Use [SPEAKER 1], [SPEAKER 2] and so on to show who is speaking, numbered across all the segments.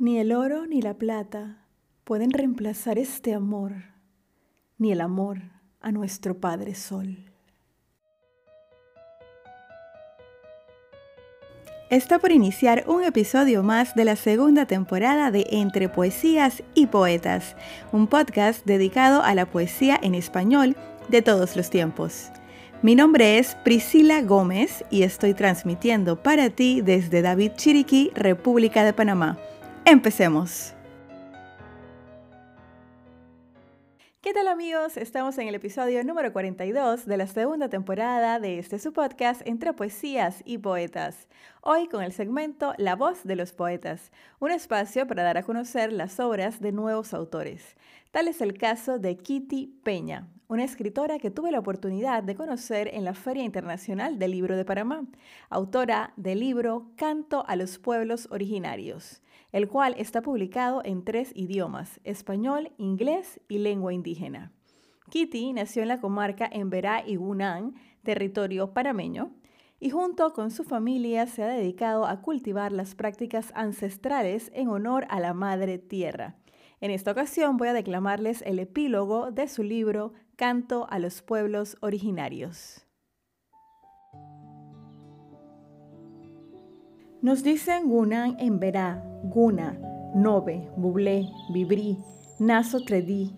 [SPEAKER 1] Ni el oro ni la plata pueden reemplazar este amor, ni el amor a nuestro Padre Sol. Está por iniciar un episodio más de la segunda temporada de Entre Poesías y Poetas, un podcast dedicado a la poesía en español de todos los tiempos. Mi nombre es Priscila Gómez y estoy transmitiendo para ti desde David Chiriquí, República de Panamá. Empecemos. ¿Qué tal amigos? Estamos en el episodio número 42 de la segunda temporada de este su podcast entre poesías y poetas. Hoy con el segmento La voz de los poetas, un espacio para dar a conocer las obras de nuevos autores. Tal es el caso de Kitty Peña, una escritora que tuve la oportunidad de conocer en la Feria Internacional del Libro de Panamá, autora del libro Canto a los Pueblos Originarios el cual está publicado en tres idiomas, español, inglés y lengua indígena. Kitty nació en la comarca Emberá y Hunan, territorio parameño, y junto con su familia se ha dedicado a cultivar las prácticas ancestrales en honor a la Madre Tierra. En esta ocasión voy a declamarles el epílogo de su libro Canto a los Pueblos Originarios. Nos dicen Gunan en Verá, Guna, Nove, Bublé, Vibrí, Naso Tredí.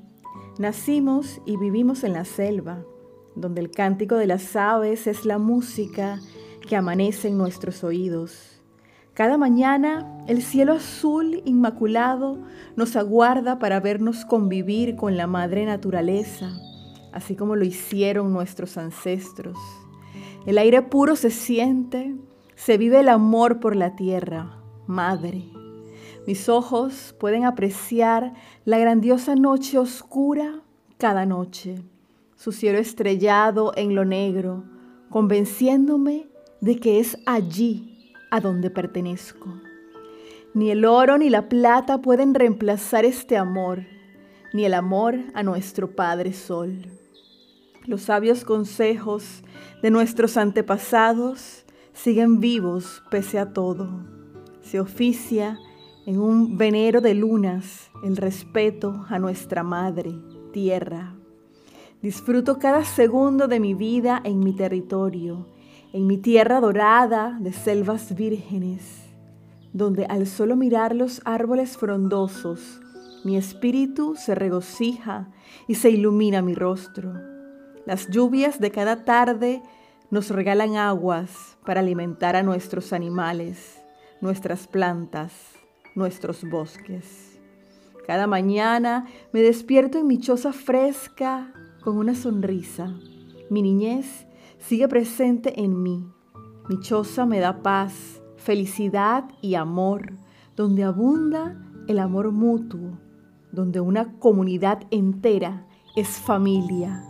[SPEAKER 1] Nacimos y vivimos en la selva, donde el cántico de las aves es la música que amanece en nuestros oídos. Cada mañana el cielo azul inmaculado nos aguarda para vernos convivir con la madre naturaleza, así como lo hicieron nuestros ancestros. El aire puro se siente, se vive el amor por la tierra, madre. Mis ojos pueden apreciar la grandiosa noche oscura cada noche, su cielo estrellado en lo negro, convenciéndome de que es allí a donde pertenezco. Ni el oro ni la plata pueden reemplazar este amor, ni el amor a nuestro Padre Sol. Los sabios consejos de nuestros antepasados siguen vivos pese a todo. Se oficia en un venero de lunas el respeto a nuestra madre, tierra. Disfruto cada segundo de mi vida en mi territorio, en mi tierra dorada de selvas vírgenes, donde al solo mirar los árboles frondosos, mi espíritu se regocija y se ilumina mi rostro. Las lluvias de cada tarde nos regalan aguas para alimentar a nuestros animales, nuestras plantas, nuestros bosques. Cada mañana me despierto en mi choza fresca con una sonrisa. Mi niñez sigue presente en mí. Mi choza me da paz, felicidad y amor, donde abunda el amor mutuo, donde una comunidad entera es familia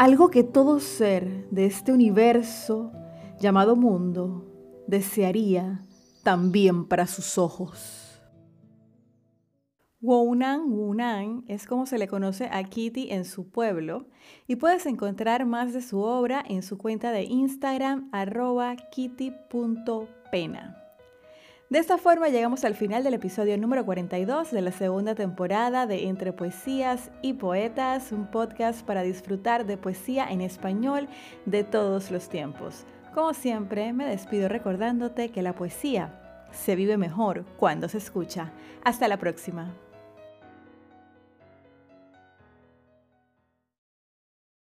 [SPEAKER 1] algo que todo ser de este universo llamado mundo desearía también para sus ojos. Wounan Wunan es como se le conoce a Kitty en su pueblo y puedes encontrar más de su obra en su cuenta de Instagram arroba kitty.pena. De esta forma llegamos al final del episodio número 42 de la segunda temporada de Entre Poesías y Poetas, un podcast para disfrutar de poesía en español de todos los tiempos. Como siempre, me despido recordándote que la poesía se vive mejor cuando se escucha. Hasta la próxima.